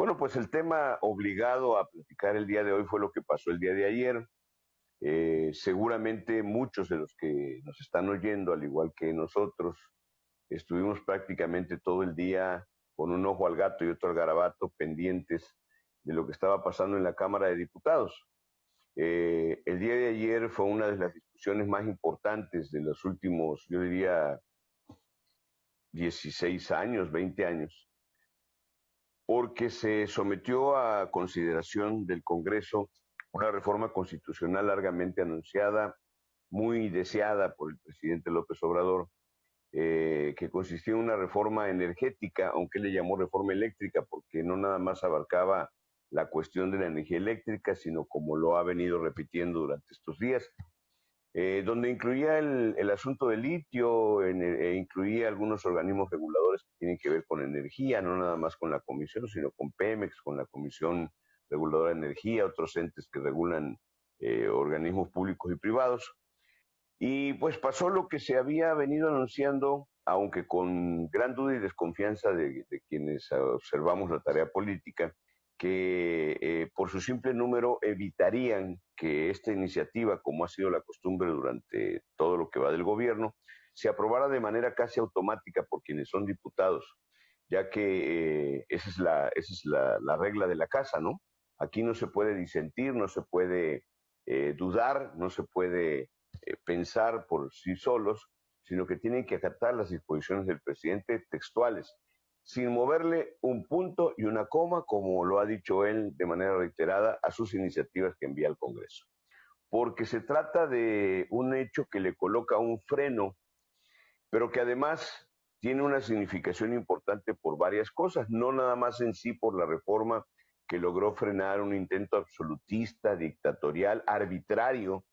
Bueno, pues el tema obligado a platicar el día de hoy fue lo que pasó el día de ayer. Eh, seguramente muchos de los que nos están oyendo, al igual que nosotros, estuvimos prácticamente todo el día con un ojo al gato y otro al garabato pendientes de lo que estaba pasando en la Cámara de Diputados. Eh, el día de ayer fue una de las discusiones más importantes de los últimos, yo diría, 16 años, 20 años, porque se sometió a consideración del Congreso una reforma constitucional largamente anunciada, muy deseada por el presidente López Obrador, eh, que consistía en una reforma energética, aunque le llamó reforma eléctrica, porque no nada más abarcaba la cuestión de la energía eléctrica, sino como lo ha venido repitiendo durante estos días, eh, donde incluía el, asunto del litio, e incluía algunos organismos reguladores que tienen que ver con energía, no nada más con la comisión, sino con Pemex, con la Comisión Reguladora de Energía, otros entes que regulan eh, organismos públicos y privados. Y pues pasó lo que se había venido anunciando, aunque con gran duda y desconfianza de, quienes observamos la tarea política, que eh, por su simple número evitarían que esta iniciativa, como ha sido la costumbre durante todo lo que va del gobierno, se aprobara de manera casi automática por quienes son diputados, ya que eh, esa es, la, regla de la casa, ¿no? Aquí no se puede disentir, no se puede eh, dudar, no se puede pensar por sí solos, sino que tienen que acatar las disposiciones del presidente textuales, sin moverle un punto y una coma, como lo ha dicho él de manera reiterada, a sus iniciativas que envía al Congreso. Porque se trata de un hecho que le coloca un freno, pero que además tiene una significación importante por varias cosas, no nada más en sí por la reforma que logró frenar un intento absolutista, dictatorial, arbitrario,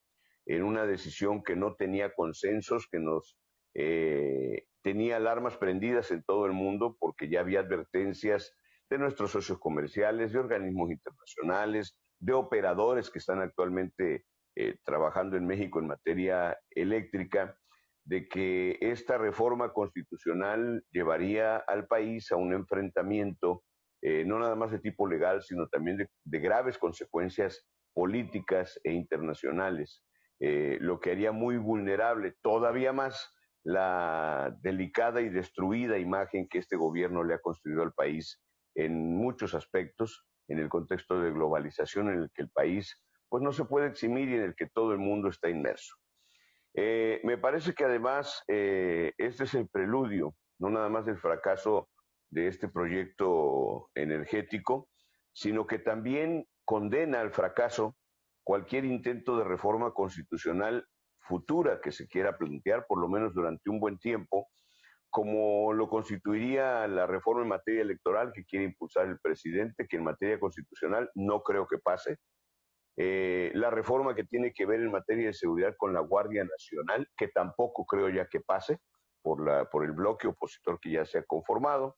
en una decisión que no tenía consensos, que nos eh, tenía alarmas prendidas en todo el mundo porque ya había advertencias de nuestros socios comerciales, de organismos internacionales, de operadores que están actualmente eh, trabajando en México en materia eléctrica, de que esta reforma constitucional llevaría al país a un enfrentamiento eh, no nada más de tipo legal, sino también de, graves consecuencias políticas e internacionales, eh, lo que haría muy vulnerable todavía más la delicada y destruida imagen que este gobierno le ha construido al país en muchos aspectos, en el contexto de globalización en el que el país pues no se puede eximir y en el que todo el mundo está inmerso. Eh, me parece que además este es el preludio, no nada más del fracaso de este proyecto energético, sino que también condena al fracaso cualquier intento de reforma constitucional futura que se quiera plantear, por lo menos durante un buen tiempo, como lo constituiría la reforma en materia electoral que quiere impulsar el presidente, que en materia constitucional no creo que pase, eh, la reforma que tiene que ver en materia de seguridad con la Guardia Nacional, que tampoco creo ya que pase por, por el bloque opositor que ya se ha conformado,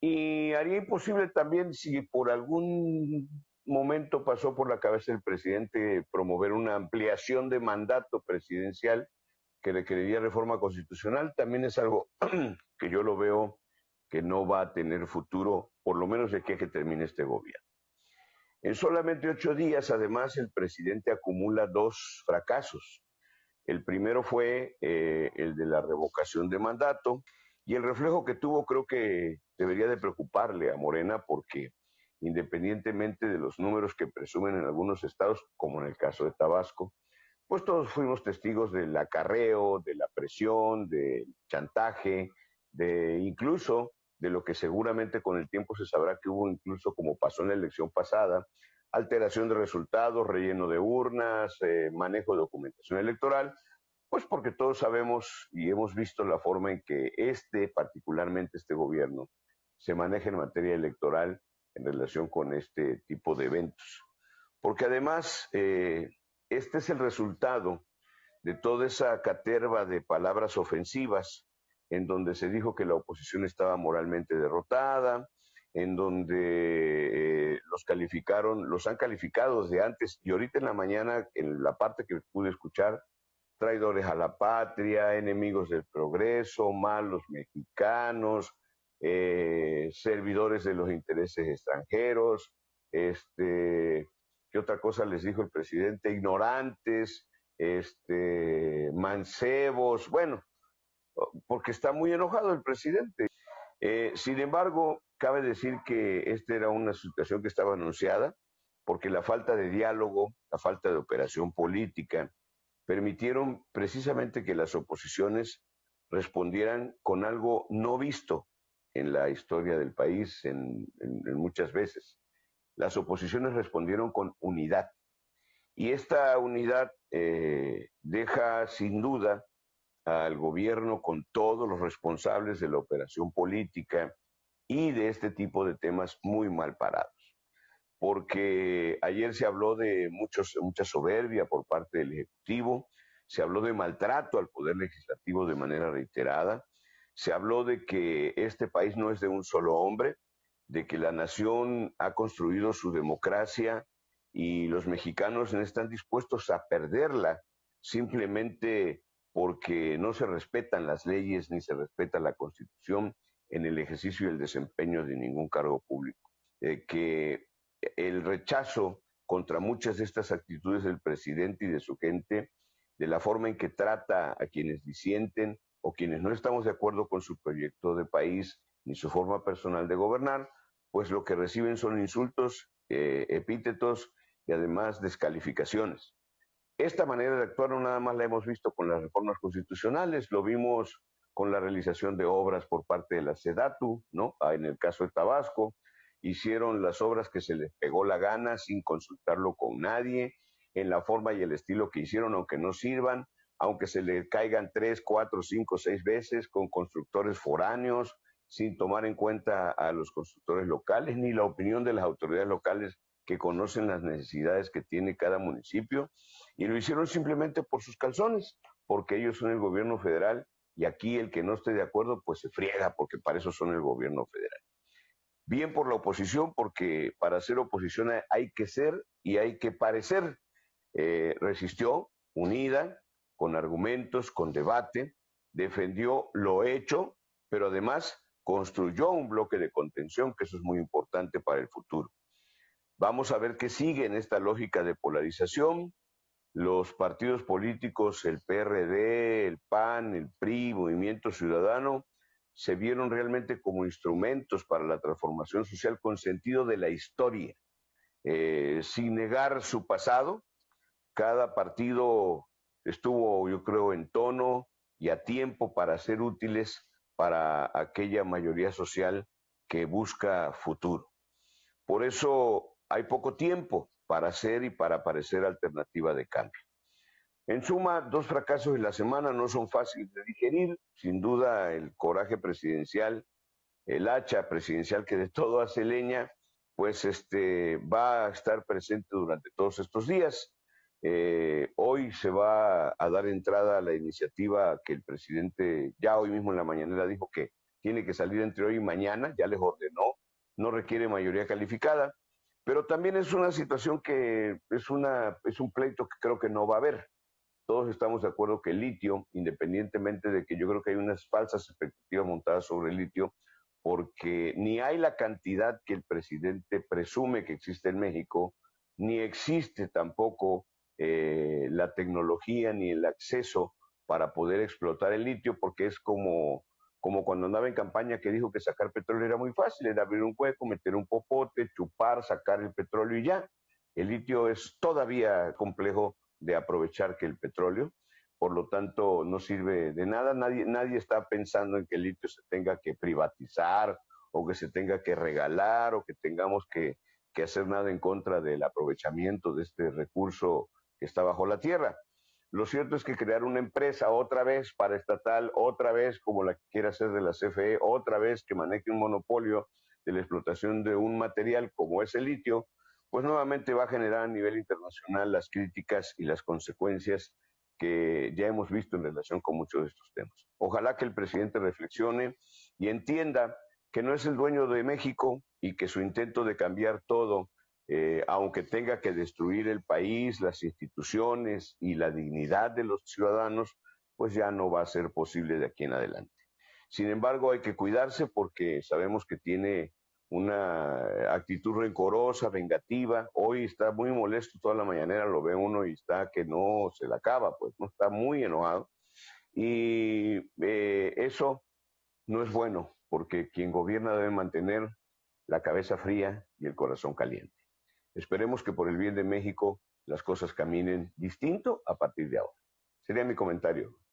y haría imposible también si por algún momento pasó por la cabeza del presidente promover una ampliación de mandato presidencial que requeriría reforma constitucional, también es algo que yo lo veo que no va a tener futuro, por lo menos de aquí a que termine este gobierno. En solamente ocho días, además, el presidente acumula dos fracasos. El primero fue eh, el de la revocación de mandato y el reflejo que tuvo creo que debería de preocuparle a Morena porque independientemente de los números que presumen en algunos estados, como en el caso de Tabasco, pues todos fuimos testigos del acarreo, de la presión, del chantaje, de incluso de lo que seguramente con el tiempo se sabrá que hubo incluso como pasó en la elección pasada, alteración de resultados, relleno de urnas, eh, manejo de documentación electoral, pues porque todos sabemos y hemos visto la forma en que este, particularmente este gobierno, se maneja en materia electoral en relación con este tipo de eventos. Porque además, eh, este es el resultado de toda esa caterva de palabras ofensivas en donde se dijo que la oposición estaba moralmente derrotada, en donde eh, los calificaron, los han calificado desde antes y ahorita en la mañana, en la parte que pude escuchar, traidores a la patria, enemigos del progreso, malos mexicanos, eh, servidores de los intereses extranjeros, este, ¿qué otra cosa les dijo el presidente? Ignorantes, este, mancebos, bueno, porque está muy enojado el presidente. Eh, sin embargo, cabe decir que esta era una situación que estaba anunciada, porque la falta de diálogo, la falta de operación política, permitieron precisamente que las oposiciones respondieran con algo no visto en la historia del país en, muchas veces. Las oposiciones respondieron con unidad. Y esta unidad eh, deja sin duda al gobierno con todos los responsables de la operación política y de este tipo de temas muy mal parados. Porque ayer se habló de muchos, mucha soberbia por parte del Ejecutivo, se habló de maltrato al Poder Legislativo de manera reiterada, se habló de que este país no es de un solo hombre, de que la nación ha construido su democracia y los mexicanos no están dispuestos a perderla simplemente porque no se respetan las leyes ni se respeta la constitución en el ejercicio y el desempeño de ningún cargo público. Eh, que el rechazo contra muchas de estas actitudes del presidente y de su gente, de la forma en que trata a quienes disienten o quienes no estamos de acuerdo con su proyecto de país ni su forma personal de gobernar, pues lo que reciben son insultos, eh, epítetos y además descalificaciones. Esta manera de actuar no nada más la hemos visto con las reformas constitucionales, lo vimos con la realización de obras por parte de la SEDATU, ¿no? Ah, en el caso de Tabasco, hicieron las obras que se les pegó la gana sin consultarlo con nadie, en la forma y el estilo que hicieron, aunque no sirvan, aunque se le caigan tres, cuatro, cinco, seis veces con constructores foráneos, sin tomar en cuenta a los constructores locales ni la opinión de las autoridades locales que conocen las necesidades que tiene cada municipio y lo hicieron simplemente por sus calzones, porque ellos son el gobierno federal y aquí el que no esté de acuerdo pues se friega porque para eso son el gobierno federal. Bien por la oposición porque para ser oposición hay que ser y hay que parecer. Eh, resistió unida, con argumentos, con debate, defendió lo hecho, pero además construyó un bloque de contención, que eso es muy importante para el futuro. Vamos a ver qué sigue en esta lógica de polarización. Los partidos políticos, el PRD, el PAN, el PRI, Movimiento Ciudadano, se vieron realmente como instrumentos para la transformación social con sentido de la historia, eh, sin negar su pasado. Cada partido estuvo, yo creo, en tono y a tiempo para ser útiles para aquella mayoría social que busca futuro. Por eso hay poco tiempo para hacer y para parecer alternativa de cambio. En suma, dos fracasos en la semana no son fáciles de digerir. Sin duda, el coraje presidencial, el hacha presidencial que de todo hace leña, pues este, va a estar presente durante todos estos días. Eh, hoy se va a dar entrada a la iniciativa que el presidente ya hoy mismo en la mañanera dijo que tiene que salir entre hoy y mañana, ya les ordenó, no requiere mayoría calificada. Pero también es una situación que es, una, es un pleito que creo que no va a haber. Todos estamos de acuerdo que el litio, independientemente de que yo creo que hay unas falsas expectativas montadas sobre el litio, porque ni hay la cantidad que el presidente presume que existe en México, ni existe tampoco eh, la tecnología ni el acceso para poder explotar el litio, porque es como como cuando andaba en campaña que dijo que sacar petróleo era muy fácil, era abrir un hueco, meter un popote, chupar, sacar el petróleo y ya. El litio es todavía complejo de aprovechar que el petróleo, por lo tanto no sirve de nada, nadie, nadie está pensando en que el litio se tenga que privatizar o que se tenga que regalar o que tengamos que, que hacer nada en contra del aprovechamiento de este recurso está bajo la tierra. Lo cierto es que crear una empresa otra vez para estatal, otra vez como la que quiere hacer de la CFE, otra vez que maneje un monopolio de la explotación de un material como es el litio, pues nuevamente va a generar a nivel internacional las críticas y las consecuencias que ya hemos visto en relación con muchos de estos temas. Ojalá que el presidente reflexione y entienda que no es el dueño de México y que su intento de cambiar todo eh, aunque tenga que destruir el país, las instituciones y la dignidad de los ciudadanos, pues ya no va a ser posible de aquí en adelante. Sin embargo, hay que cuidarse porque sabemos que tiene una actitud rencorosa, vengativa. Hoy está muy molesto toda la mañanera, lo ve uno y está que no se la acaba, pues no está muy enojado. Y eh, eso no es bueno, porque quien gobierna debe mantener la cabeza fría y el corazón caliente. Esperemos que por el bien de México las cosas caminen distinto a partir de ahora. Sería mi comentario.